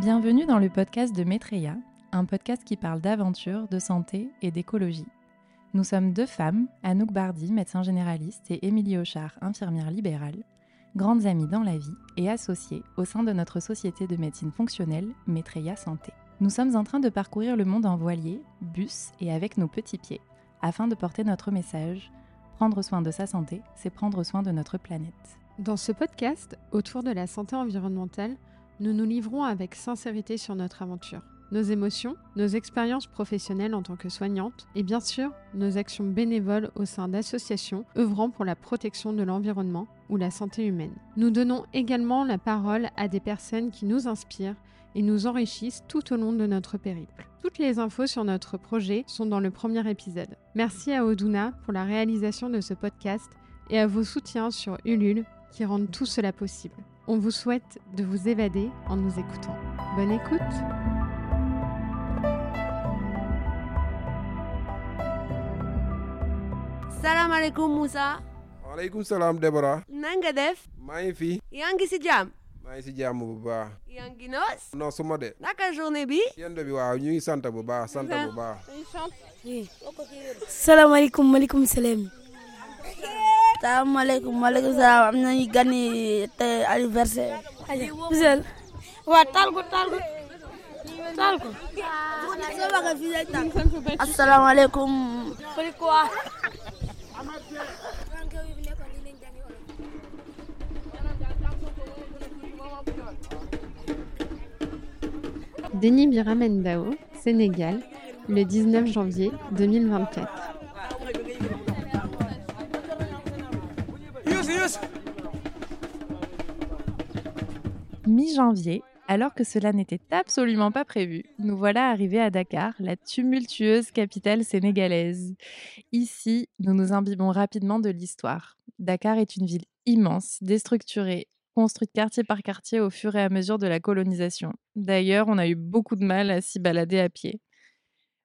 Bienvenue dans le podcast de Maitreya, un podcast qui parle d'aventure, de santé et d'écologie. Nous sommes deux femmes, Anouk Bardi, médecin généraliste, et Émilie Auchard, infirmière libérale, grandes amies dans la vie et associées au sein de notre société de médecine fonctionnelle Maitreya Santé. Nous sommes en train de parcourir le monde en voilier, bus et avec nos petits pieds, afin de porter notre message. Prendre soin de sa santé, c'est prendre soin de notre planète. Dans ce podcast, autour de la santé environnementale, nous nous livrons avec sincérité sur notre aventure, nos émotions, nos expériences professionnelles en tant que soignantes et bien sûr nos actions bénévoles au sein d'associations œuvrant pour la protection de l'environnement ou la santé humaine. Nous donnons également la parole à des personnes qui nous inspirent et nous enrichissent tout au long de notre périple. Toutes les infos sur notre projet sont dans le premier épisode. Merci à Oduna pour la réalisation de ce podcast et à vos soutiens sur Ulule qui rendent tout cela possible. On vous souhaite de vous évader en nous écoutant. Bonne écoute Salam alaikum Moussa. waaleykum salaam Débora. na nga def? maa ngi fi. yaa ngi si jàmm. maa ngi si jàmm bu baax. yaa ngi noos? non su ma de. naka journée bi? yende bi waaw ñu ngi sant bu baax sant bu baax. salaamaaleykum maaleykum salaam. Salaamaaleykum maaleykum salaam am nañu gan yi te anniversaire. bisal waaw taal ko taal ko taal ko. asalaamaaleykum. Denis Biramen Dao, Sénégal, le 19 janvier 2024. Mi-janvier, alors que cela n'était absolument pas prévu, nous voilà arrivés à Dakar, la tumultueuse capitale sénégalaise. Ici, nous nous imbibons rapidement de l'histoire. Dakar est une ville immense, déstructurée, construite quartier par quartier au fur et à mesure de la colonisation. D'ailleurs, on a eu beaucoup de mal à s'y balader à pied.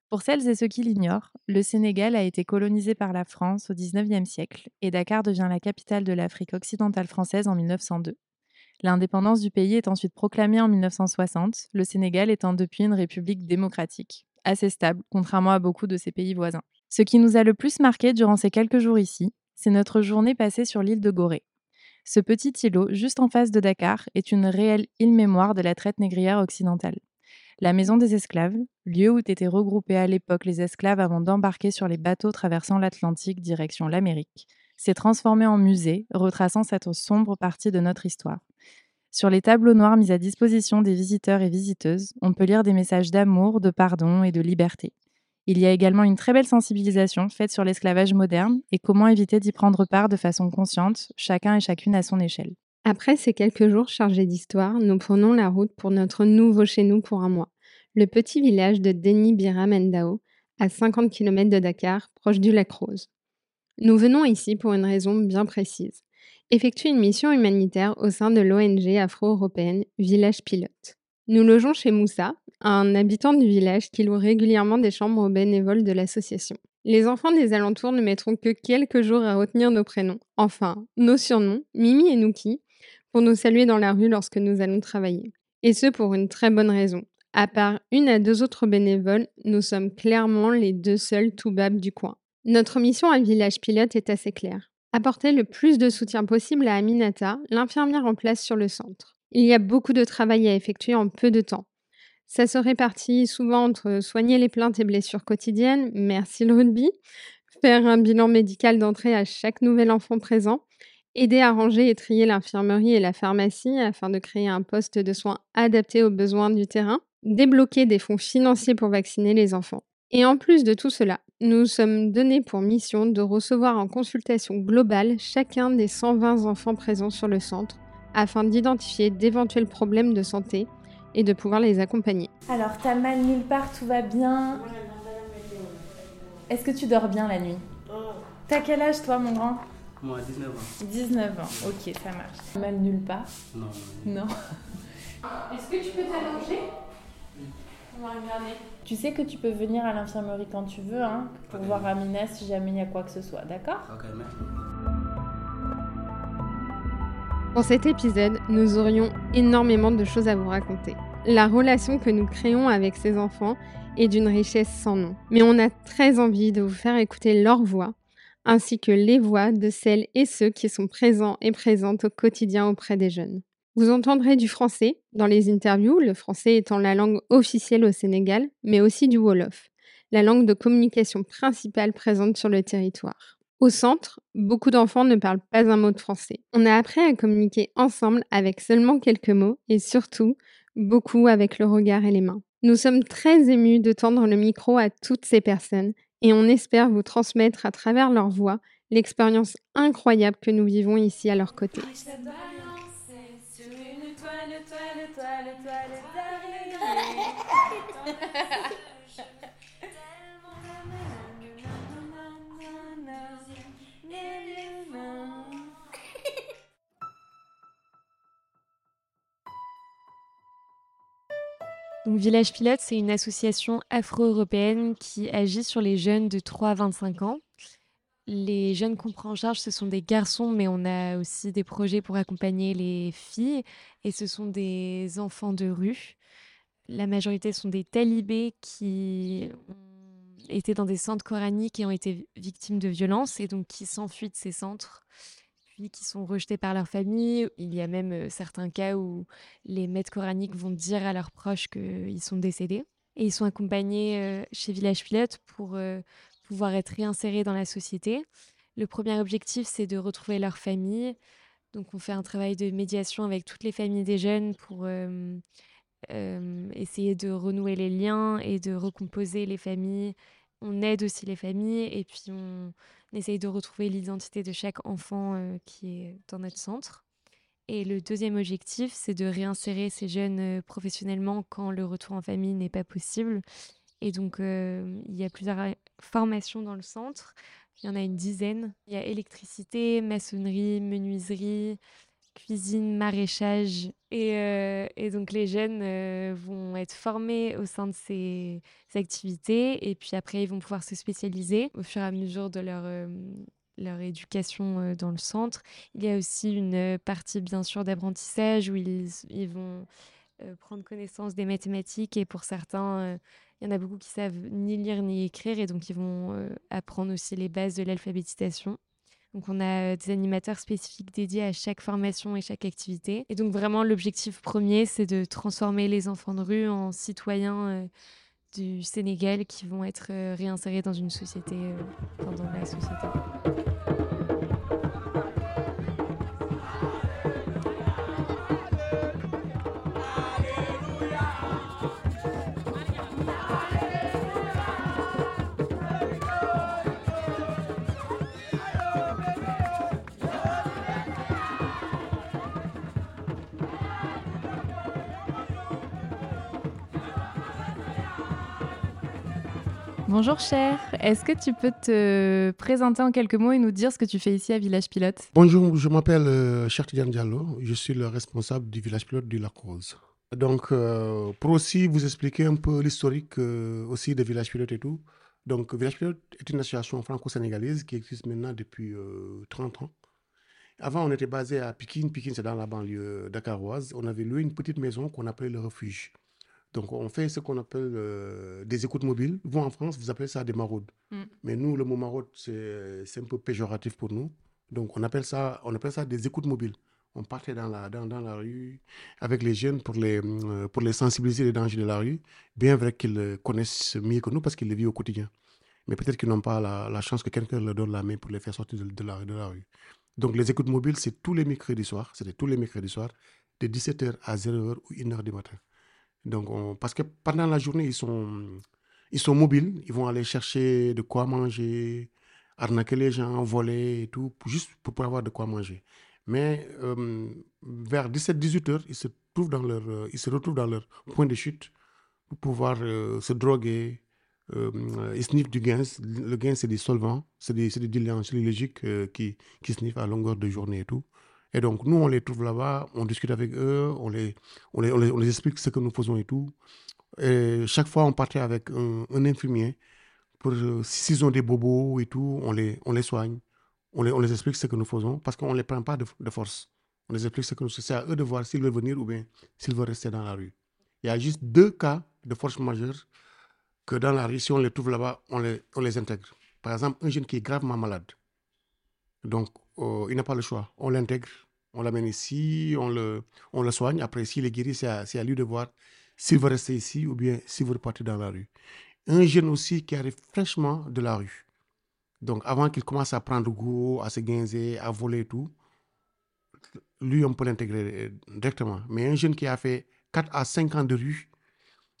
Pour celles et ceux qui l'ignorent, le Sénégal a été colonisé par la France au XIXe siècle et Dakar devient la capitale de l'Afrique occidentale française en 1902. L'indépendance du pays est ensuite proclamée en 1960, le Sénégal étant depuis une république démocratique, assez stable, contrairement à beaucoup de ses pays voisins. Ce qui nous a le plus marqué durant ces quelques jours ici, c'est notre journée passée sur l'île de Gorée. Ce petit îlot, juste en face de Dakar, est une réelle île mémoire de la traite négrière occidentale. La maison des esclaves, lieu où étaient regroupés à l'époque les esclaves avant d'embarquer sur les bateaux traversant l'Atlantique direction l'Amérique, s'est transformée en musée, retraçant cette sombre partie de notre histoire. Sur les tableaux noirs mis à disposition des visiteurs et visiteuses, on peut lire des messages d'amour, de pardon et de liberté. Il y a également une très belle sensibilisation faite sur l'esclavage moderne et comment éviter d'y prendre part de façon consciente, chacun et chacune à son échelle. Après ces quelques jours chargés d'histoire, nous prenons la route pour notre nouveau chez nous pour un mois, le petit village de Deni Biramendao, à 50 km de Dakar, proche du lac Rose. Nous venons ici pour une raison bien précise effectuer une mission humanitaire au sein de l'ONG afro-européenne Village Pilote. Nous logeons chez Moussa, un habitant du village qui loue régulièrement des chambres aux bénévoles de l'association. Les enfants des alentours ne mettront que quelques jours à retenir nos prénoms, enfin nos surnoms, Mimi et Nouki, pour nous saluer dans la rue lorsque nous allons travailler. Et ce pour une très bonne raison. À part une à deux autres bénévoles, nous sommes clairement les deux seuls toubabs du coin. Notre mission à Village Pilote est assez claire apporter le plus de soutien possible à Aminata, l'infirmière en place sur le centre. Il y a beaucoup de travail à effectuer en peu de temps. Ça se répartit souvent entre soigner les plaintes et blessures quotidiennes, merci le rugby, faire un bilan médical d'entrée à chaque nouvel enfant présent, aider à ranger et trier l'infirmerie et la pharmacie afin de créer un poste de soins adapté aux besoins du terrain, débloquer des fonds financiers pour vacciner les enfants. Et en plus de tout cela, nous sommes donnés pour mission de recevoir en consultation globale chacun des 120 enfants présents sur le centre afin d'identifier d'éventuels problèmes de santé et de pouvoir les accompagner. Alors, t'as mal nulle part, tout va bien Est-ce que tu dors bien la nuit? T'as quel âge toi, mon grand? Moi, 19 ans. 19 ans, ok, ça marche. Mal nulle part Non, Non. Est-ce que tu peux t'allonger? On va regarder. Tu sais que tu peux venir à l'infirmerie quand tu veux, hein, pour voir Amina si jamais il y a quoi que ce soit, d'accord? Ok, merci. Pour cet épisode, nous aurions énormément de choses à vous raconter. la relation que nous créons avec ces enfants est d'une richesse sans nom. Mais on a très envie de vous faire écouter leur voix, ainsi que les voix de celles et ceux qui sont présents et présentes au quotidien auprès des jeunes. Vous entendrez du français dans les interviews, le français étant la langue officielle au Sénégal, mais aussi du Wolof, la langue de communication principale présente sur le territoire. Au centre, beaucoup d'enfants ne parlent pas un mot de français. On a appris à communiquer ensemble avec seulement quelques mots et surtout beaucoup avec le regard et les mains. Nous sommes très émus de tendre le micro à toutes ces personnes et on espère vous transmettre à travers leur voix l'expérience incroyable que nous vivons ici à leur côté. Donc, Village Pilote, c'est une association afro-européenne qui agit sur les jeunes de 3 à 25 ans. Les jeunes qu'on prend en charge, ce sont des garçons, mais on a aussi des projets pour accompagner les filles. Et ce sont des enfants de rue. La majorité sont des talibés qui ont été dans des centres coraniques et ont été victimes de violences et donc qui s'enfuient de ces centres qui sont rejetés par leur famille. Il y a même euh, certains cas où les maîtres coraniques vont dire à leurs proches qu'ils sont décédés. Et ils sont accompagnés euh, chez Village Pilote pour euh, pouvoir être réinsérés dans la société. Le premier objectif, c'est de retrouver leur famille. Donc on fait un travail de médiation avec toutes les familles des jeunes pour essayer de renouer les liens et de recomposer les familles. On aide aussi les familles et puis on, essaye de retrouver l'identité de chaque enfant euh, qui est dans notre centre. Et le deuxième objectif, c'est de réinsérer ces jeunes euh, professionnellement quand le retour en famille n'est pas possible. Et donc, euh, il y a plusieurs formations dans le centre. Il y en a une dizaine. Il y a électricité, maçonnerie, menuiserie, cuisine, maraîchage. Et, euh, et donc les jeunes euh, vont être formés au sein de ces, activités et puis après ils vont pouvoir se spécialiser au fur et à mesure de leur, euh, leur éducation dans le centre. Il y a aussi une partie bien sûr d'apprentissage où ils, ils vont prendre connaissance des mathématiques et pour certains... il y en a beaucoup qui savent ni lire ni écrire et donc ils vont apprendre aussi les bases de l'alphabétisation. Donc on a euh, des animateurs spécifiques dédiés à chaque formation et chaque activité. Et donc vraiment l'objectif premier, c'est de transformer les enfants de rue en citoyens euh, du Sénégal qui vont être euh, réinsérés dans une société, dans la société. Bonjour cher, est-ce que tu peux te présenter en quelques mots et nous dire ce que tu fais ici à Village Pilote? Bonjour, je m'appelle euh, Diallo, je suis le responsable du Village Pilote du Lac Rose. Donc euh, pour aussi vous expliquer un peu l'historique euh, aussi de Village Pilote et tout. Donc Village Pilote est une association franco-sénégalaise qui existe maintenant depuis 30 euh, ans. Avant, on était basé à Pikine. Pikine, c'est dans la banlieue dakaroise. On avait loué une petite maison qu'on appelait le refuge. Donc, on fait ce qu'on appelle euh, des écoutes mobiles. Vous, en France, vous appelez ça des maraudes. Mm. Mais nous, le mot maraude, c'est un peu péjoratif pour nous. Donc, on appelle ça, on appelle ça des écoutes mobiles. On partait dans la, dans, dans la rue avec les jeunes pour les, euh, pour les sensibiliser les dangers de la rue. Bien vrai qu'ils connaissent mieux que nous parce qu'ils les vivent au quotidien. Mais peut-être qu'ils n'ont pas la, la, chance que quelqu'un leur donne la main pour les faire sortir de, de, la, de la rue. Donc, les écoutes mobiles, c'est tous les mercredis soirs. C'était tous les mercredis soirs, de 17h à 0h ou 1h du matin. Donc, parce que pendant la journée, ils sont, ils sont mobiles, ils vont aller chercher de quoi manger, arnaquer les gens, voler et tout, juste pour pouvoir avoir de quoi manger. Mais euh, vers 17-18 heures, ils se, trouvent dans leur, euh, ils se retrouvent dans leur point de chute pour pouvoir euh, se droguer. ils sniffent du gain. Le gain, c'est des solvants, c'est des, des diluants qui, qui sniffent à longueur de journée et tout. Et donc, nous, on les trouve là-bas, on discute avec eux, on les, on les, on les, explique ce que nous faisons et tout. Et chaque fois, on partait avec un, infirmier. Pour, euh, s'ils ont des bobos et tout, on les, on les soigne. On les, on les explique ce que nous faisons parce qu'on ne les prend pas de, force. On les explique ce que nous C'est à eux de voir s'ils veulent venir ou bien s'ils veulent rester dans la rue. Il y a juste deux cas de force majeure que dans la rue, si on les trouve là-bas, on les, on les intègre. Par exemple, un jeune qui est gravement malade. Donc, euh, il n'a pas le choix. On l'intègre, on l'amène ici, on le, on le soigne. Après, s'il est guéri, c'est à, lui de voir s'il veut rester ici ou bien s'il veut repartir dans la rue. Un jeune aussi qui arrive fraîchement de la rue. Donc, avant qu'il commence à prendre goût, à se guinzer, à voler et tout, lui, on peut l'intégrer euh, directement. Mais un jeune qui a fait 4 à 5 ans de rue,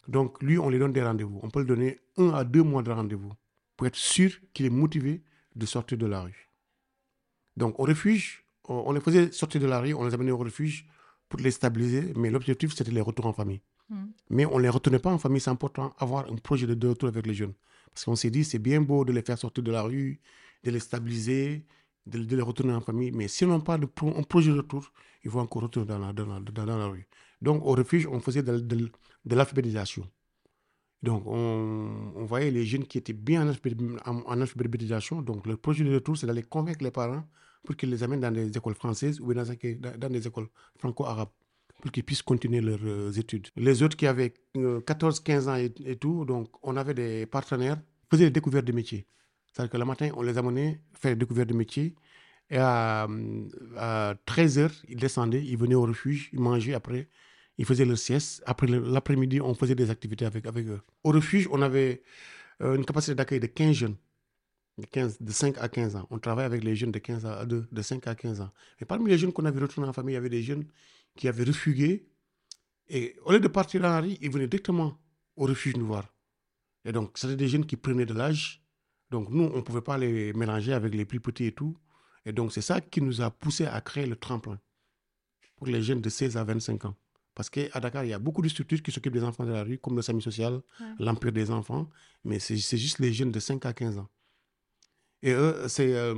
donc lui, on lui donne des rendez-vous. On peut lui donner un à deux mois de rendez-vous pour être sûr qu'il est motivé de sortir de la rue. Donc, au refuge, on on les faisait sortir de la rue, on les amenait au refuge pour les stabiliser, mais l'objectif, c'était les retours en famille. Mm. Mais on ne les retenait pas en famille, c'est important avoir un projet de, de retour avec les jeunes. Parce qu'on s'est dit, c'est bien beau de les faire sortir de la rue, de les stabiliser, de, de les retourner en famille, mais s'ils n'ont pas de pro- un projet de retour, ils vont encore retourner dans la, dans la, dans- dans la rue. Donc, au refuge, on faisait de, de- l'alphabétisation. Donc, on, on voyait les jeunes qui étaient bien en, en- en alphabétisation. Donc, le projet de retour, c'est d'aller convaincre les parents pour qu'ils les amènent dans des écoles françaises ou dans, des écoles franco-arabes pour qu'ils puissent continuer leurs euh, études. Les autres qui avaient euh, 14, 15 ans et, tout, donc on avait des partenaires faisaient des découvertes de métiers. C'est-à-dire que le matin, on les amenait faire des découvertes de métiers. Et à, à 13 heures, ils descendaient, ils venaient au refuge, ils mangeaient après, ils faisaient leur sieste. Après l'après-midi, on faisait des activités avec, eux. Au refuge, on avait euh, une capacité d'accueil de 15 jeunes. De, 15, de 5 à 15 ans. On travaille avec les jeunes de, 15 à, de, de 5 à 15 ans. Et parmi les jeunes qu'on avait retournés en famille, il y avait des jeunes qui avaient refugué. Et au lieu de partir dans la rue, ils venaient directement au refuge nous voir. Et donc, c'était des jeunes qui prenaient de l'âge. Donc, nous, on ne pouvait pas les mélanger avec les plus petits et tout. Et donc, c'est ça qui nous a poussé à créer le tremplin pour les jeunes de 16 à 25 ans. Parce qu'à Dakar, il y a beaucoup de structures qui s'occupent des enfants de la rue, comme le SAMI social, Ouais. l'Empire des enfants. Mais c'est juste les jeunes de 5 à 15 ans. Et eux, c'est, euh,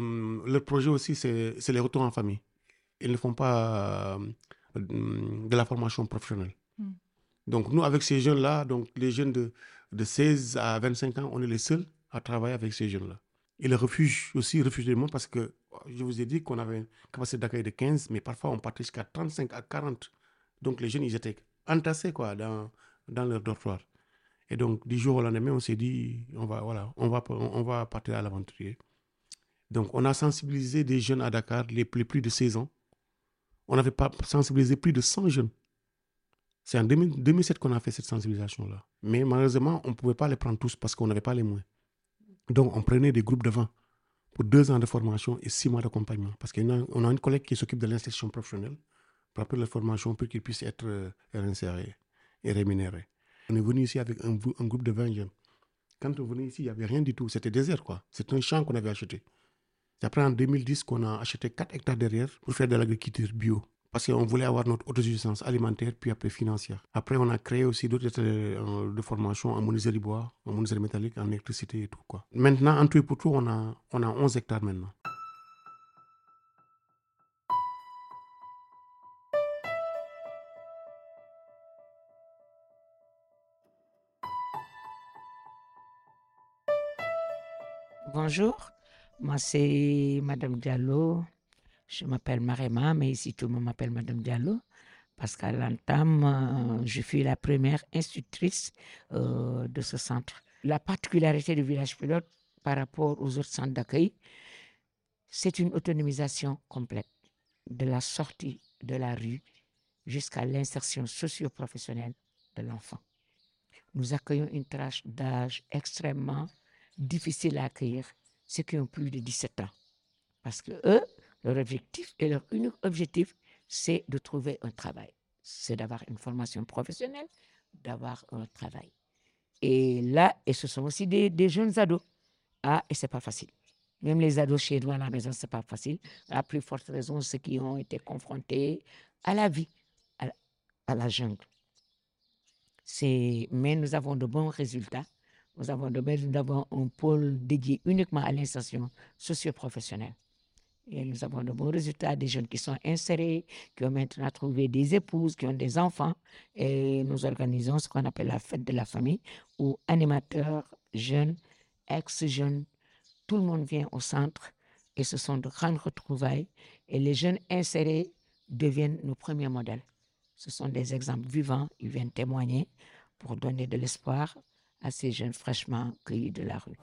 leur projet aussi, c'est c'est les retours en famille. Ils ne font pas euh, de la formation professionnelle. Mm. Donc, nous, avec ces jeunes-là, donc les jeunes de, de 16 à 25 ans, on est les seuls à travailler avec ces jeunes-là. Et le refuge aussi, refuge des parce que je vous ai dit qu'on avait une capacité d'accueil de 15, mais parfois on partait jusqu'à 35 à 40. Donc, les jeunes, ils étaient entassés quoi, dans, dans leur dortoir. Et donc, du jour au lendemain, on s'est dit, on va, voilà, on va, on va partir à l'aventurier. Donc, on a sensibilisé des jeunes à Dakar, les plus, de 16 ans. On avait pas sensibilisé plus de 100 jeunes. C'est en 2000 2007 qu'on a fait cette sensibilisation-là. Mais malheureusement, on ne pouvait pas les prendre tous parce qu'on n'avait pas les moyens. Donc, on prenait des groupes de 20 pour deux ans de formation et six mois d'accompagnement. Parce qu'on a, une collègue qui s'occupe de l'insertion professionnelle pour appeler la formation pour qu'ils puissent être euh, réinsérés et rémunérés. On est venu ici avec un, un groupe de 20 jeunes. Quand on venait ici, il n'y avait rien du tout. C'était désert, quoi. C'était un champ qu'on avait acheté. C'est après en 2010 qu'on a acheté 4 hectares derrière pour faire de l'agriculture bio. Parce qu'on voulait avoir notre autosuffisance alimentaire, puis après financière. Après, on a créé aussi d'autres de, de formation en menuiserie bois, en menuiserie métallique, en électricité et tout. Quoi. Maintenant, en tout et pour tout, on a, on a 11 hectares maintenant. Bonjour, moi c'est Madame Diallo. Je m'appelle Marema, mais ici tout le monde m'appelle Madame Diallo parce qu'à euh, je suis la première institutrice euh, de ce centre. La particularité du village pilote par rapport aux autres centres d'accueil, c'est une autonomisation complète de la sortie de la rue jusqu'à l'insertion socio-professionnelle de l'enfant. Nous accueillons une tranche d'âge extrêmement difficile à accueillir, ceux qui ont plus de 17 ans. Parce que eux, leur objectif et leur unique objectif, c'est de trouver un travail. C'est d'avoir une formation professionnelle, d'avoir un travail. Et là, et ce sont aussi des, jeunes ados. Ah, et c'est pas facile. Même les ados chez nous à la maison, c'est pas facile. La plus forte raison, ceux qui ont été confrontés à la vie, à à la jungle. Mais nous avons de bons résultats. Nous avons, avons un pôle dédié uniquement à l'insertion socio-professionnelle. Et nous avons de bons résultats, des jeunes qui sont insérés, qui ont maintenant trouvé des épouses, qui ont des enfants. Et nous organisons ce qu'on appelle la fête de la famille, où animateurs, jeunes, ex-jeunes, tout le monde vient au centre et ce sont de grandes retrouvailles. Et les jeunes insérés deviennent nos premiers modèles. Ce sont des exemples vivants. Ils viennent témoigner pour donner de l'espoir à ces jeunes fraîchement cueillis de la rue.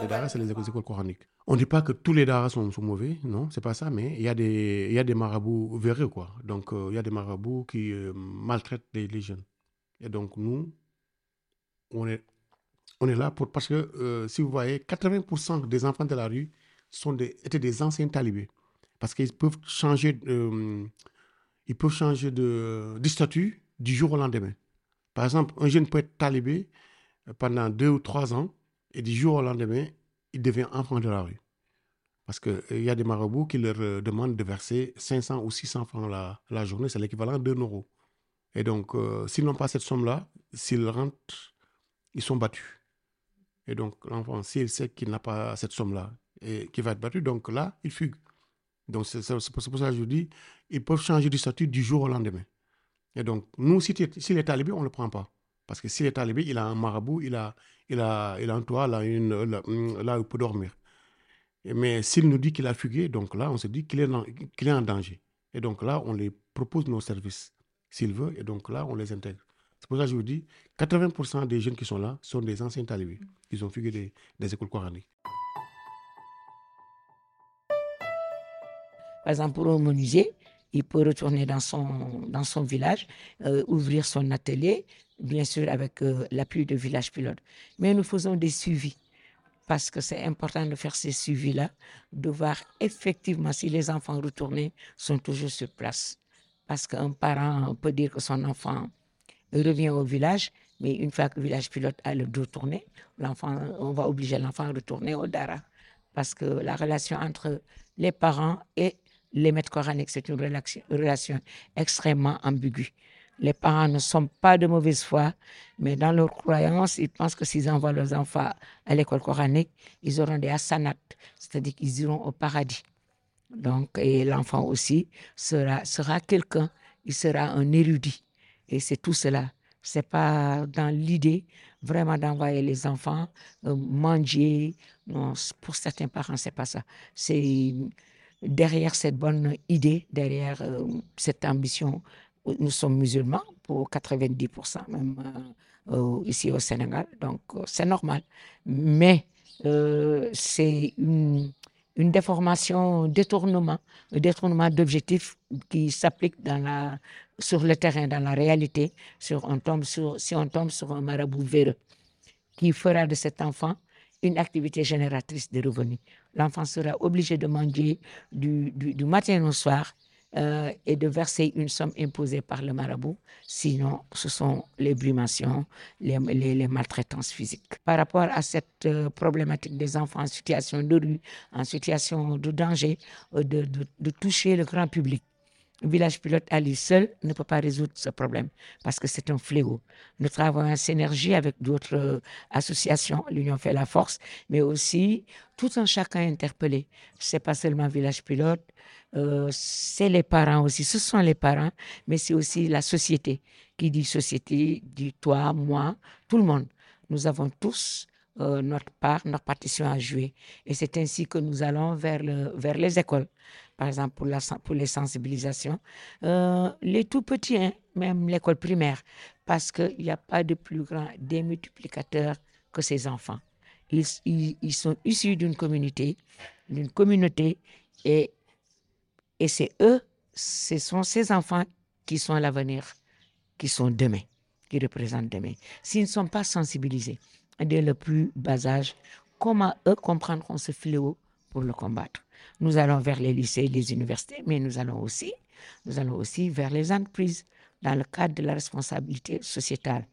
Les daras, c'est les écoles, coraniques. On ne dit pas que tous les daras sont, sont mauvais, non, c'est pas ça, mais il y, a des- y a des marabouts véreux, quoi. Donc, euh, il y a des marabouts qui euh, maltraitent les, les jeunes. Et donc, nous, on est, on est là pour. Parce que, euh, si vous voyez, 80% des enfants de la rue sont des, étaient des anciens talibés. Parce qu'ils peuvent changer, euh, ils peuvent changer de, statut du jour au lendemain. Par exemple, un jeune peut être talibé euh, pendant deux ou trois ans, et du jour au lendemain, il devient enfant de la rue. Parce qu'il y a des marabouts qui leur demandent de verser 500 ou 600 francs la, la journée, c'est l'équivalent d'un euro. Et donc, s'ils n'ont pas cette somme-là, s'ils rentrent, ils sont battus. Et donc, l'enfant, s'il sait qu'il n'a pas cette somme-là et qu'il va être battu, donc là, il fugue. Donc, c'est pour ça que je vous dis, ils peuvent changer de statut du jour au lendemain. Et donc, nous, si s'il est talibé, on ne le prend pas. Parce que s'il est talibé, il a un marabout, il a, il a, il a un toit, là, une, là, où il peut dormir. Mais s'il nous dit qu'il a fugué, donc là, on se dit qu'il est, qu'il est en danger. Et donc là, on les propose nos services, s'il veut, et donc là, on les intègre. Pour je vous dis, 80% des jeunes qui sont là sont des anciens talibés. Ils ont fugué des, écoles coraniques. Par exemple, pour un il peut retourner dans son, dans son village, euh, ouvrir son atelier, bien sûr avec euh, l'appui de Village Pilote. Mais nous faisons des suivis parce que c'est important de faire ces suivis-là, de voir effectivement si les enfants retournés sont toujours sur place. Parce qu'un parent peut dire que son enfant revient au village, mais une fois que le village pilote a le dos tourné, l'enfant, on va obliger l'enfant à retourner au Dara. Parce que la relation entre les parents et les maîtres coraniques, c'est une relation, extrêmement ambiguë. Les parents ne sont pas de mauvaise foi, mais dans leur croyance, ils pensent que s'ils envoient leurs enfants à l'école coranique, ils auront des assanats, c'est-à-dire qu'ils iront au paradis. Donc, et l'enfant aussi sera, sera quelqu'un, il sera un érudit. Et c'est tout cela. C'est pas dans l'idée vraiment d'envoyer les enfants euh, manger. Pour certains parents, c'est pas ça. C'est derrière cette bonne idée, derrière euh, cette ambition. Nous sommes musulmans pour 90% même euh, ici au Sénégal, donc c'est normal. Mais c'est une, une déformation, un détournement, un détournement d'objectifs qui s'applique sur le terrain, dans la réalité, sur, sur, si on tombe sur un marabout véreux qui fera de cet enfant une activité génératrice de revenus. L'enfant sera obligé de manger du matin au soir euh, et de verser une somme imposée par le marabout. Sinon, ce sont les brumations, les, maltraitances physiques. Par rapport à cette euh, problématique des enfants en situation de rue, en situation de danger, euh, de toucher le grand public, Village Pilote à lui seul ne peut pas résoudre ce problème parce que c'est un fléau. Nous travaillons en synergie avec d'autres euh, associations, l'Union fait la force, mais aussi tout un chacun interpellé. C'est pas seulement Village Pilote, euh, c'est les parents aussi. Ce sont les parents, mais c'est aussi la société. Qui dit société dit toi, moi, tout le monde. Nous avons tous euh, notre part, notre partition à jouer. Et c'est ainsi que nous allons vers, le, vers les écoles par exemple pour, les sensibilisations, Euh, les tout petits, hein, même l'école primaire, parce qu'il n'y a pas de plus grand démultiplicateur que ces enfants. Ils, sont issus d'une communauté, d'une communauté, et, et c'est eux, ce sont ces enfants qui sont l'avenir, qui sont demain, qui représentent demain. S'ils ne sont pas sensibilisés dès le plus bas âge, comment eux comprendront ce fléau pour le combattre? Nous allons vers les lycées, les universités, mais nous allons aussi, nous allons aussi vers les entreprises dans le cadre de la responsabilité sociétale.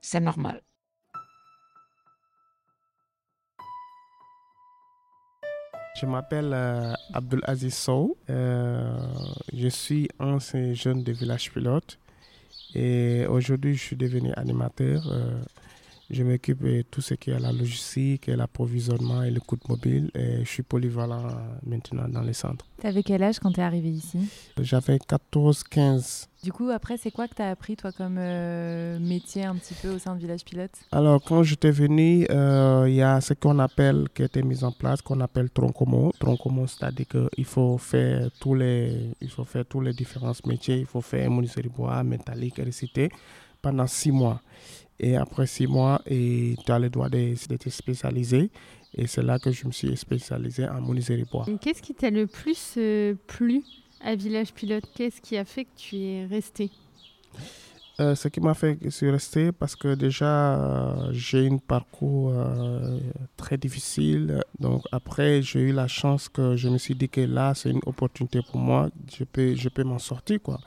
C'est normal. Je m'appelle euh, Abdul Aziz Sow. Euh, je suis ancien jeune de village pilote et aujourd'hui je suis devenu animateur. Euh, Je m'occupe de tout ce qui est la logistique, et l'approvisionnement et le coût mobile. Et je suis polyvalent maintenant dans les centres. T'avais quel âge quand t'es arrivé ici? J'avais 14, 15. Du coup, après, c'est quoi que t'as appris, toi, comme euh, métier un petit peu au sein de Village Pilote? Alors, quand j'étais venu, euh, il y a ce qu'on appelle, qui a été mis en place, qu'on appelle tronc commun. Tronc commun, c'est-à-dire qu'il faut faire tous les, il faut faire tous les différents métiers. Il faut faire menuiserie bois, métallique, électricité pendant six mois. Et après six mois, et tu as le droit d'être spécialisé. Et c'est là que je me suis spécialisé en menuiserie bois. Qu'est-ce qui t'a le plus euh, plu à Village Pilote? Qu'est-ce qui a fait que tu es resté? Euh, ce qui m'a fait que je suis resté parce que déjà euh, j'ai un parcours euh, très difficile. Donc après j'ai eu la chance que je me suis dit que là c'est une opportunité pour moi. Je peux, je peux m'en sortir quoi.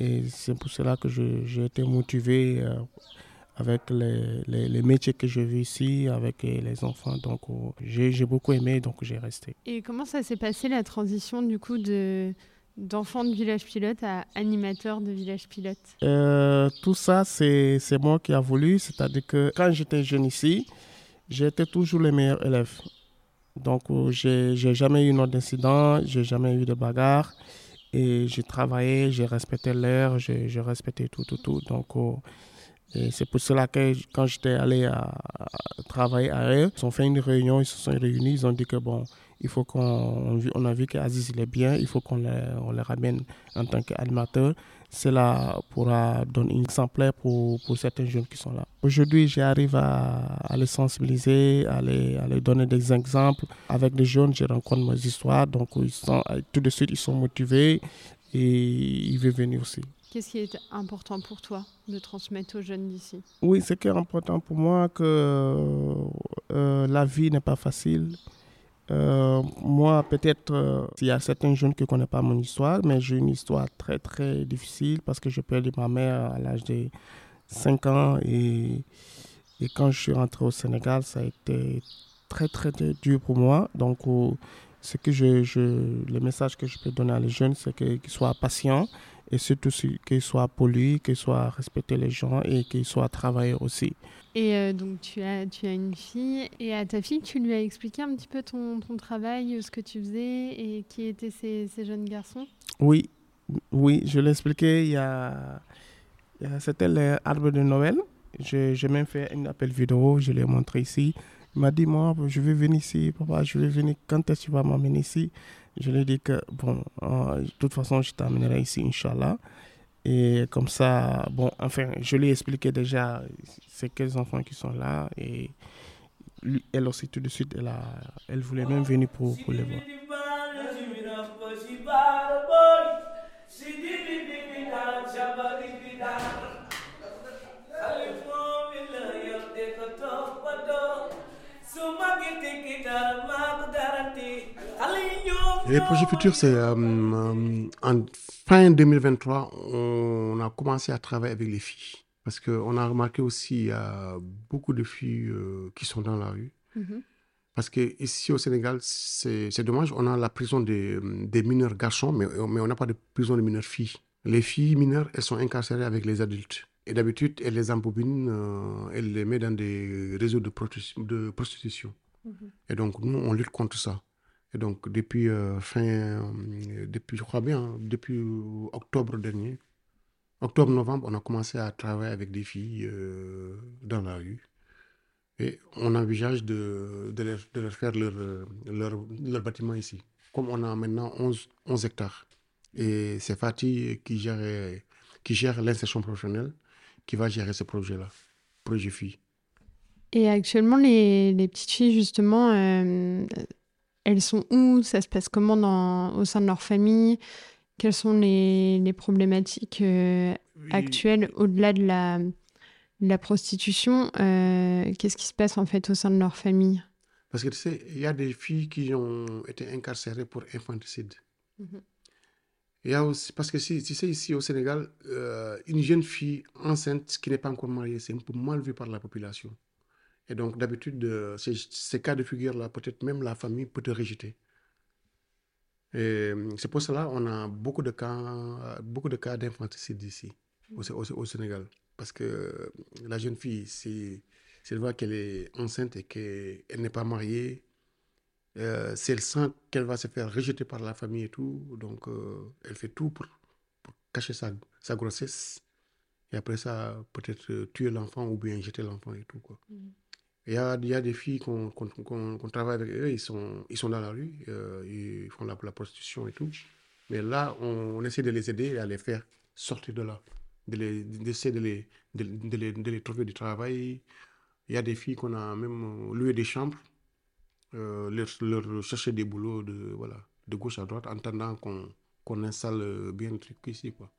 Et c'est pour cela que j'ai été motivé avec les, les, les métiers que je vis ici, avec euh, les enfants. Donc euh, j'ai j'ai beaucoup aimé donc j'ai resté. Et comment ça s'est passé la transition du coup de d'enfant de Village Pilote à animateur de Village Pilote? Euh, tout ça, c'est moi qui a voulu. C'est-à-dire que quand j'étais jeune ici, j'étais toujours le meilleur élève. Donc, euh, j'ai jamais eu d'incident, j'ai jamais eu de bagarre. Et j'ai travaillé, j'ai respecté l'heure, j'ai respecté tout, tout, tout. Donc, euh, c'est pour cela que quand j'étais allé travailler à eux, ils ont fait une réunion, ils se sont réunis, ils ont dit que bon, il faut qu'on on a vu qu'Aziz il est bien, il faut qu'on le, on le ramène en tant qu'animateur. Cela pourra donner un exemplaire pour, pour certains jeunes qui sont là. Aujourd'hui, j'arrive à, à les sensibiliser, à les, à les donner des exemples. Avec les jeunes, je rencontre mes histoires, donc ils sont, tout de suite, ils sont motivés et ils veulent venir aussi. Qu'est-ce qui est important pour toi de transmettre aux jeunes d'ici? Oui, ce qui est important pour moi, que euh, la vie n'est pas facile. Euh, moi, peut-être, euh, il y a certains jeunes qui ne connaissent pas mon histoire, mais j'ai une histoire très, très difficile parce que j'ai perdu ma mère à l'âge de 5 ans et, et quand je suis rentré au Sénégal, ça a été très, très, dur pour moi. Donc, ce que je, le message que je peux donner à les jeunes, c'est qu'ils soient patients et surtout qu'ils soient polis, qu'ils soient respecter les gens et qu'ils soient travailleurs aussi. Et euh, donc tu as, tu as une fille, et à ta fille, tu lui as expliqué un petit peu ton, ton travail, ce que tu faisais, et qui étaient ces, ces jeunes garçons? Oui, oui, je l'ai expliqué. Il y a, c'était l'arbre de Noël. J'ai même fait un appel vidéo, je l'ai montré ici. Il m'a dit, moi, je vais venir ici, papa, je vais venir. Quand est-ce que tu vas m'emmener ici? Je lui ai dit que, bon, euh, de toute façon, je t'amènerai ici, Inch'Allah. Et comme ça, bon, enfin, je lui ai expliqué déjà c'est quels enfants qui sont là. Et elle aussi, tout de suite, elle voulait même venir pour, pour les voir. Et les projets futurs, c'est euh, euh, en fin 2023, on a commencé à travailler avec les filles. Parce qu'on a remarqué aussi a beaucoup de filles euh, qui sont dans la rue. Parce que ici au Sénégal, c'est dommage, on a la prison des, des mineurs garçons, mais, mais on n'a pas de prison de mineurs filles. Les filles mineures, elles sont incarcérées avec les adultes. Et d'habitude, elles les embobinent, euh, elles les mettent dans des réseaux de, prosti- de prostitution. Et donc, nous, on lutte contre ça. Et donc, depuis euh, fin, euh, depuis, je crois bien, depuis octobre dernier, octobre-novembre, on a commencé à travailler avec des filles euh, dans la rue. Et on envisage de, de, leur, leur faire leur, leur, bâtiment ici. Comme on a maintenant 11, 11 hectares. Et c'est Fatih qui gère, qui gère l'insertion professionnelle, qui va gérer ce projet-là, projet filles. Et actuellement, les, les petites filles, justement, elles sont où? Ça se passe comment dans, au sein de leur famille? Quelles sont les, les problématiques euh, actuelles au-delà de la, de la prostitution euh, Qu'est-ce qui se passe en fait au sein de leur famille? Parce que tu sais, il y a des filles qui ont été incarcérées pour infanticide. Mhm. Il y a aussi, parce que si, tu sais, ici au Sénégal, euh, une jeune fille enceinte qui n'est pas encore mariée, c'est un peu mal vu par la population. Et donc, d'habitude, euh, ces, cas de figure-là, peut-être même la famille peut te rejeter. Et euh, c'est pour cela qu'on a beaucoup de cas, euh, beaucoup de cas d'infanticide ici, au, au- Sénégal. Parce que la jeune fille, c'est si elle voit qu'elle est enceinte et qu'elle n'est pas mariée, euh, si elle sent qu'elle va se faire rejeter par la famille et tout, donc elle fait tout pour, cacher sa, grossesse. Et après ça, peut-être tuer l'enfant ou bien jeter l'enfant et tout. Quoi. Il y, a, des filles qu'on travaille avec eux, ils sont, ils sont dans la rue, euh, ils font la, prostitution et tout. Mais là, on, essaie de les aider à les faire sortir de là, d'essayer de les, de, les, trouver du travail. Il y a des filles qu'on a même euh, loué des chambres, euh, leur, chercher des boulots de, voilà, de gauche à droite, en attendant qu'on qu'on installe bien le truc ici. Quoi.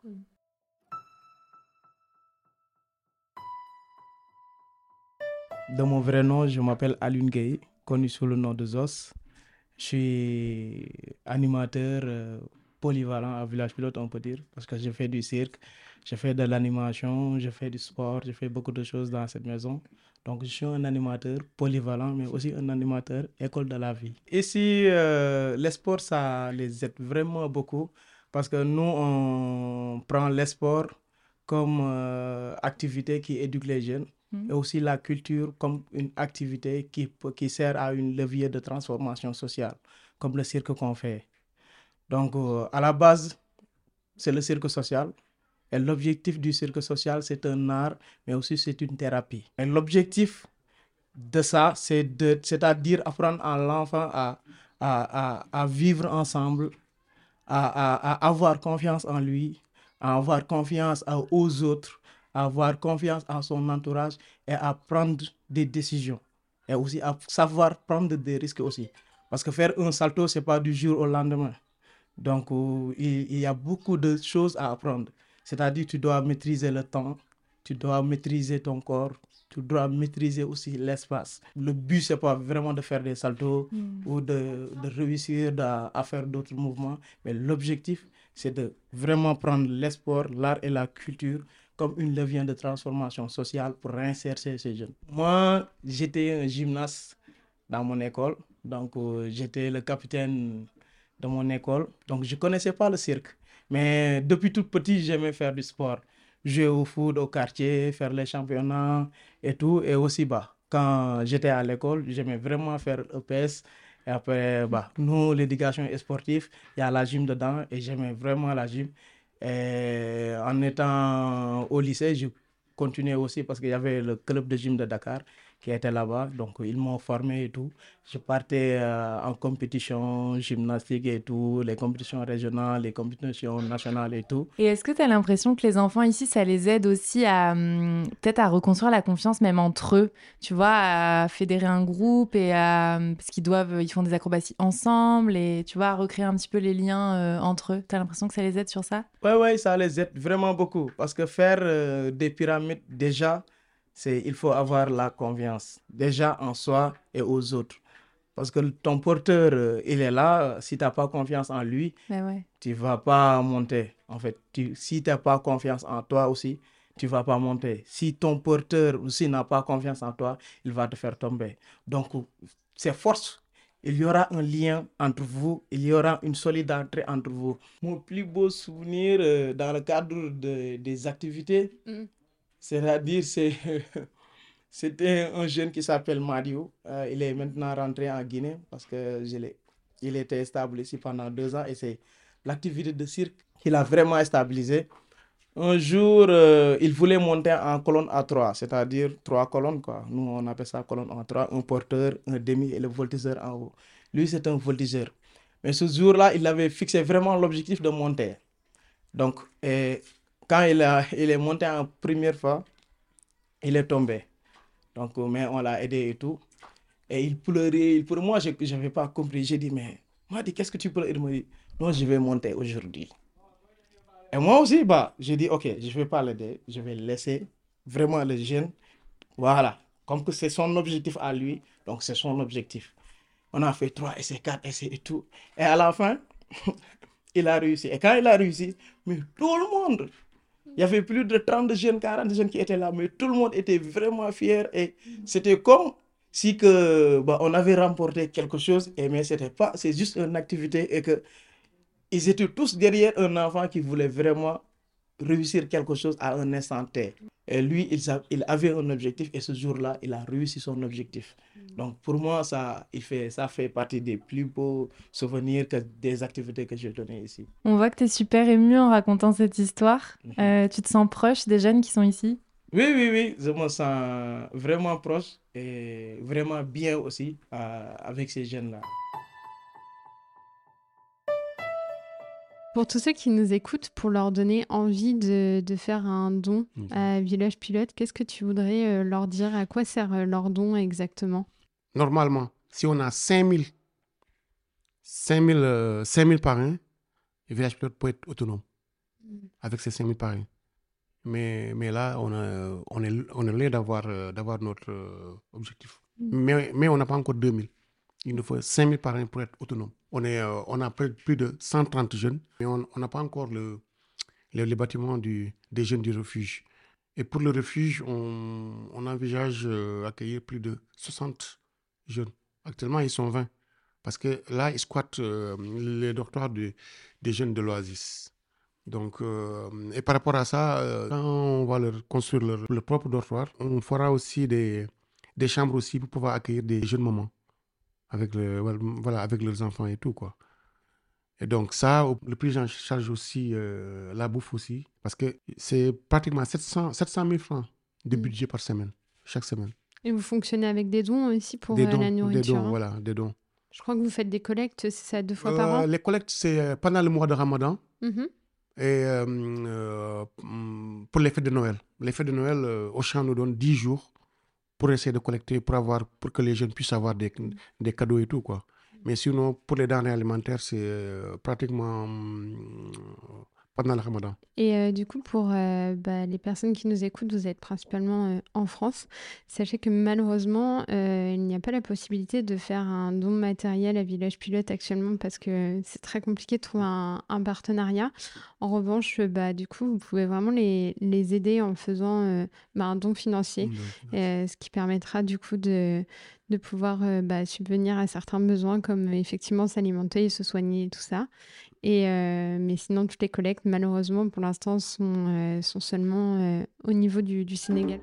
De mon vrai nom, je m'appelle Alun Gay, connu sous le nom de Zos. Je suis animateur euh, polyvalent à Village Pilote, on peut dire, parce que je fais du cirque, je fais de l'animation, je fais du sport, je fais beaucoup de choses dans cette maison. Donc, je suis un animateur polyvalent, mais aussi un animateur école de la vie. Ici, euh, les sports, ça les aide vraiment beaucoup, parce que nous, on prend les sports comme euh, activité qui éduque les jeunes. Et aussi la culture comme une activité qui, qui sert à une levier de transformation sociale, comme le cirque qu'on fait. Donc, euh, à la base, c'est le cirque social. Et l'objectif du cirque social, c'est un art, mais aussi c'est une thérapie. Et l'objectif de ça, c'est-à-dire apprendre à l'enfant à, à, à, à vivre ensemble, à, à, avoir confiance en lui, à avoir confiance aux autres, à avoir confiance en son entourage et à prendre des décisions. Et aussi à savoir prendre des risques aussi. Parce que faire un salto, ce n'est pas du jour au lendemain. Donc, euh, il, y a beaucoup de choses à apprendre. C'est-à-dire, tu dois maîtriser le temps, tu dois maîtriser ton corps, tu dois maîtriser aussi l'espace. Le but, c'est pas vraiment de faire des saltos ou de, de réussir à, à faire d'autres mouvements, mais l'objectif, c'est de vraiment prendre les sports, l'art et la culture comme une levier de transformation sociale pour réinsérer ces jeunes. Moi, j'étais un gymnaste dans mon école, donc euh, j'étais le capitaine de mon école, donc je connaissais pas le cirque. Mais depuis tout petit, j'aimais faire du sport. Jouer au foot au quartier, faire les championnats et tout. Et aussi, bah, quand j'étais à l'école, j'aimais vraiment faire EPS. Et après, bah, nous, l'éducation sportive, il y a la gym dedans et j'aimais vraiment la gym. Et en étant au lycée, je continuais aussi parce qu'il y avait le club de gym de Dakar qui était là-bas. Donc, ils m'ont formé et tout. Je partais euh, en compétition gymnastique et tout, les compétitions régionales, les compétitions nationales et tout. Et est-ce que tu as l'impression que les enfants ici, ça les aide aussi à hum, peut-être à reconstruire la confiance même entre eux, tu vois, à fédérer un groupe et à parce qu'ils doivent, ils font des acrobaties ensemble et tu vois, à recréer un petit peu les liens euh, entre eux. Tu as l'impression que ça les aide sur ça? Ouais, ouais, ça les aide vraiment beaucoup. Parce que faire euh, des pyramides, déjà, c'est, il faut avoir la confiance. Déjà en soi et aux autres. Parce que ton porteur, euh, il est là. Si tu n'as pas confiance en lui, ouais. tu ne vas pas monter. En fait, tu, si tu n'as pas confiance en toi aussi, tu ne vas pas monter. Si ton porteur aussi n'a pas confiance en toi, il va te faire tomber. Donc, c'est force. Il y aura un lien entre vous, il y aura une solidarité entre vous. Mon plus beau souvenir euh, dans le cadre de- des activités, Mm. C'est-à-dire, c'est, c'était un jeune qui s'appelle Mario. Euh, il est maintenant rentré en Guinée parce que je il était stable ici pendant deux ans et c'est l'activité de cirque qu'il a vraiment stabilisé. Un jour, euh, il voulait monter en colonne à trois, c'est-à-dire trois colonnes, quoi. Nous, on appelle ça colonne à trois, un porteur, un demi et le voltigeur en haut. Lui, c'est un voltigeur. Mais ce jour-là, il avait fixé vraiment l'objectif de monter. Donc, et quand il, a, il est monté en première fois, il est tombé. Donc, euh, mais on l'a aidé et tout. Et il pleurait. Il, pour moi, je n'avais pas compris. J'ai dit, mais moi, qu'est-ce que tu pleures? Il m'a dit, non, je vais monter aujourd'hui. Et moi aussi, bah, j'ai dit, ok, je ne vais pas l'aider. Je vais laisser vraiment le jeune. Voilà. Comme que c'est son objectif à lui, donc c'est son objectif. On a fait trois essais, quatre essais et tout. Et à la fin, il a réussi. Et quand il a réussi, mais tout le monde, il y avait plus de 30 jeunes, 40 jeunes qui étaient là, mais tout le monde était vraiment fier. Et c'était comme si que, bah, on avait remporté quelque chose, et mais c'était pas, c'est juste une activité et que ils étaient tous derrière un enfant qui voulait vraiment réussir quelque chose à un instant T. Et lui, il, avait un objectif et ce jour-là, il a réussi son objectif. Donc pour moi, ça, il fait, ça fait partie des plus beaux souvenirs que des activités que j'ai données ici. On voit que tu es super ému en racontant cette histoire. Mhm. Euh, tu te sens proche des jeunes qui sont ici? Oui, oui, oui, je me sens vraiment proche et vraiment bien aussi euh, avec ces jeunes-là. Pour tous ceux qui nous écoutent, pour leur donner envie de, de faire un don Mhm. à Village Pilote, qu'est-ce que tu voudrais euh, leur dire? À quoi sert euh, leur don exactement? Normalement, si on a 5000 5000 euh, 5000 parrains, le village pilote peut être autonome avec ces 5000 parrains. Mais, mais là, on, a, on est, on est loin d'avoir euh, d'avoir notre objectif. Mais, mais on n'a pas encore 2000. Il nous faut 5000 parrains pour être autonome. On, euh, a plus de 130 jeunes, mais on n'a pas encore le, le, le bâtiment du, des jeunes du refuge. Et pour le refuge, on, envisage euh, accueillir plus de 60 jeunes. Actuellement, ils sont 20. Parce que là, ils squattent euh, les dortoirs de- des jeunes de l'Oasis. Donc, euh, et par rapport à ça, quand on va leur construire leur, propre dortoir, on fera aussi des, des chambres aussi pour pouvoir accueillir des jeunes mamans avec, le, voilà, avec leurs enfants et tout, quoi. Et donc ça, le prix en charge aussi euh, la bouffe aussi, parce que c'est pratiquement 700, 700 000 francs de Mm. budget par semaine, chaque semaine. Et vous fonctionnez avec des dons aussi pour des euh, dons, la des nourriture dons, hein voilà, des dons. Je crois que vous faites des collectes, c'est ça, deux fois par Euh, an? les collectes, c'est pendant le mois de Ramadan Mhm. et euh, mm, pour les fêtes de Noël. Les fêtes de Noël, Auchan nous donne 10 jours pour essayer de collecter, pour, avoir, pour que les jeunes puissent avoir des, des cadeaux et tout, quoi. Mais sinon, pour les denrées alimentaires, c'est euh, pratiquement mm, pendant le Ramadan. Et euh, du coup, pour euh, bah, les personnes qui nous écoutent, vous êtes principalement euh, en France. Sachez que malheureusement, il n'y a pas la possibilité de faire un don matériel à Village Pilote actuellement parce que c'est très compliqué de trouver un, un partenariat. En revanche, bah, du coup, vous pouvez vraiment les, les aider en faisant bah, un don financier, ce qui permettra du coup de, de pouvoir euh, bah, subvenir à certains besoins comme euh, effectivement s'alimenter et se soigner et tout ça. Euh, mais sinon, toutes les collectes, malheureusement, pour l'instant, sont, euh, seulement euh, au niveau du, Sénégal.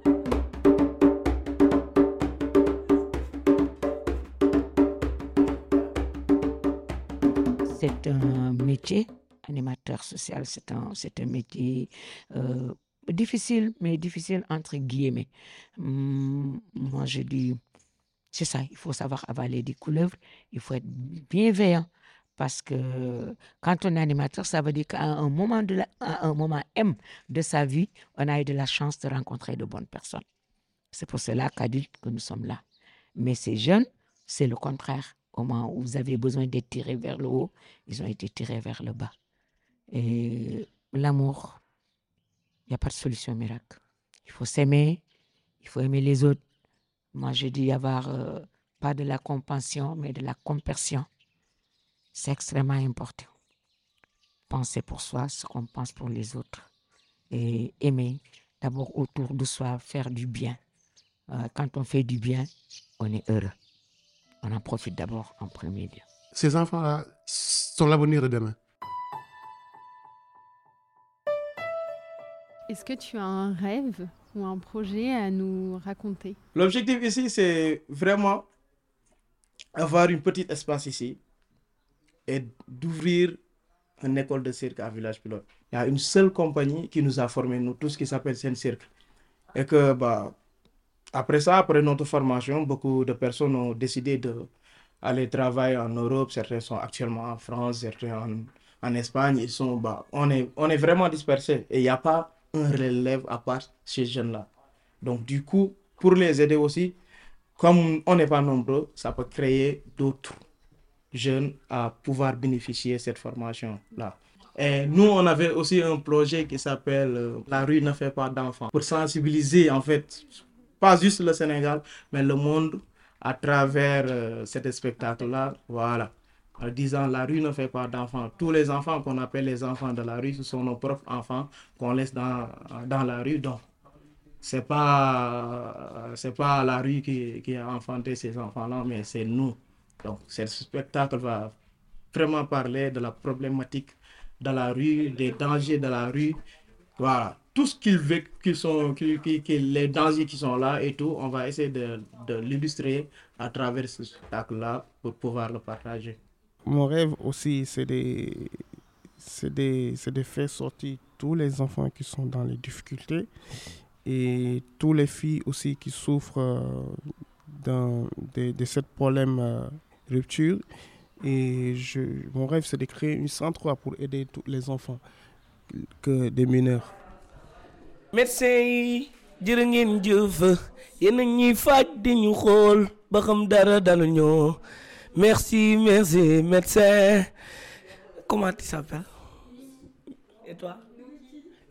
C'est un métier, animateur social, c'est un, un métier difficile, mais difficile entre guillemets. Hum, moi, je dis, c'est ça, il faut savoir avaler des couleuvres, il faut être bienveillant. Parce que quand on est animateur, ça veut dire qu'à un moment, de la- à un moment M de sa vie, on a eu de la chance de rencontrer de bonnes personnes. C'est pour cela qu'adultes que nous sommes là. Mais ces jeunes, c'est le contraire. Au moment où vous avez besoin d'être tirés vers le haut, ils ont été tirés vers le bas. Et l'amour, il n'y a pas de solution miracle. Il faut s'aimer, il faut aimer les autres. Moi, je dis avoir euh, pas de la compassion, mais de la compassion. C'est extrêmement important. Penser pour soi ce qu'on pense pour les autres. Et aimer d'abord autour de soi, faire du bien. Euh, quand on fait du bien, on est heureux. On en profite d'abord en premier lieu. Ces enfants-là sont l'avenir de demain. Est-ce que tu as un rêve ou un projet à nous raconter? L'objectif ici, c'est vraiment avoir une petite espace ici et d'ouvrir une école de cirque à Village Pilote. Il y a une seule compagnie qui nous a formés, nous tous, qui s'appelle Sen Cirque. Et que, bah, après ça, après notre formation, beaucoup de personnes ont décidé de aller travailler en Europe. Certains sont actuellement en France, certains en, en Espagne. Ils sont, bah, on, est, on est vraiment dispersés et il n'y a pas un relève à part ces jeunes-là. Donc, du coup, pour les aider aussi, comme on n'est pas nombreux, ça peut créer d'autres jeunes à pouvoir bénéficier de cette formation-là. Et nous, on avait aussi un projet qui s'appelle euh, La rue ne fait pas d'enfants, pour sensibiliser en fait, pas juste le Sénégal, mais le monde à travers euh, cet spectacle-là. Voilà. En disant la rue ne fait pas d'enfants. Tous les enfants qu'on appelle les enfants de la rue, ce sont nos propres enfants qu'on laisse dans, dans la rue. Donc, c'est pas pas la rue qui, qui a enfanté ces enfants-là, mais c'est nous. Donc, ce spectacle va vraiment parler de la problématique de la rue, des dangers de la rue, Voilà, tout ce qu'ils sont, qui, qui- les dangers qui sont là et tout, on va essayer de, l'illustrer à travers ce spectacle-là pour pouvoir le partager. Mon rêve aussi, c'est de, c'est de, faire sortir tous les enfants qui sont dans les difficultés et tous les filles aussi qui souffrent euh, dans, de, de ce problème euh, rupture. Et je, mon rêve, c'est de créer une 103 pour aider tous les enfants que des mineurs. yi jërë ngeen jëf yéen a ñuy faj di ñu xool ba xam dara dalu ñoo merci merci médecin comment tu s'appelles et toi?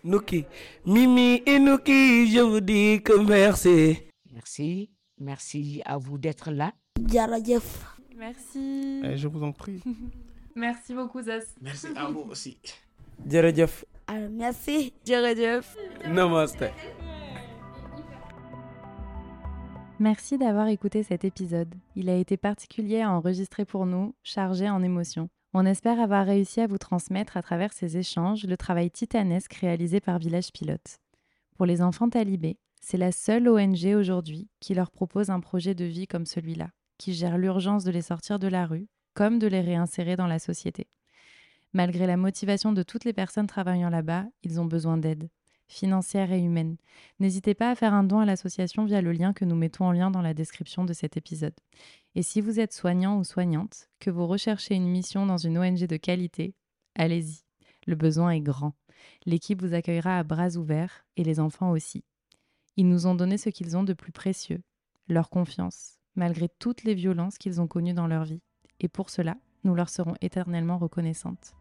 Nuki Mimi et Nuki je vous dis que merci Merci. Merci à vous d'être là. jërëjëf. Merci. Eh, je vous en prie. Merci beaucoup, Zos. Merci à vous aussi. jërëjëf Alors, merci. namaste Merci d'avoir écouté cet épisode. Il a été particulier à enregistrer pour nous, chargé en émotions. On espère avoir réussi à vous transmettre à travers ces échanges le travail titanesque réalisé par Village Pilote. Pour les enfants talibés, c'est la seule ONG aujourd'hui qui leur propose un projet de vie comme celui-là, qui gère l'urgence de les sortir de la rue, comme de les réinsérer dans la société. Malgré la motivation de toutes les personnes travaillant là-bas, ils ont besoin d'aide, financière et humaine. N'hésitez pas à faire un don à l'association via le lien que nous mettons en lien dans la description de cet épisode. Et si vous êtes soignant ou soignante, que vous recherchez une mission dans une ONG de qualité, allez-y. Le besoin est grand. L'équipe vous accueillera à bras ouverts et les enfants aussi. Ils nous ont donné ce qu'ils ont de plus précieux, leur confiance, malgré toutes les violences qu'ils ont connues dans leur vie. Et pour cela, nous leur serons éternellement reconnaissantes.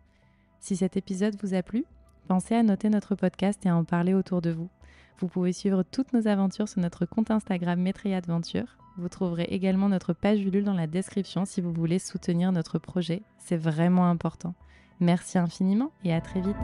Si cet épisode vous a plu, pensez à noter notre podcast et à en parler autour de vous. Vous pouvez suivre toutes nos aventures sur notre compte Instagram Maitreya Adventure. Vous trouverez également notre page Ulule dans la description si vous voulez soutenir notre projet. C'est vraiment important. Merci infiniment et à très vite.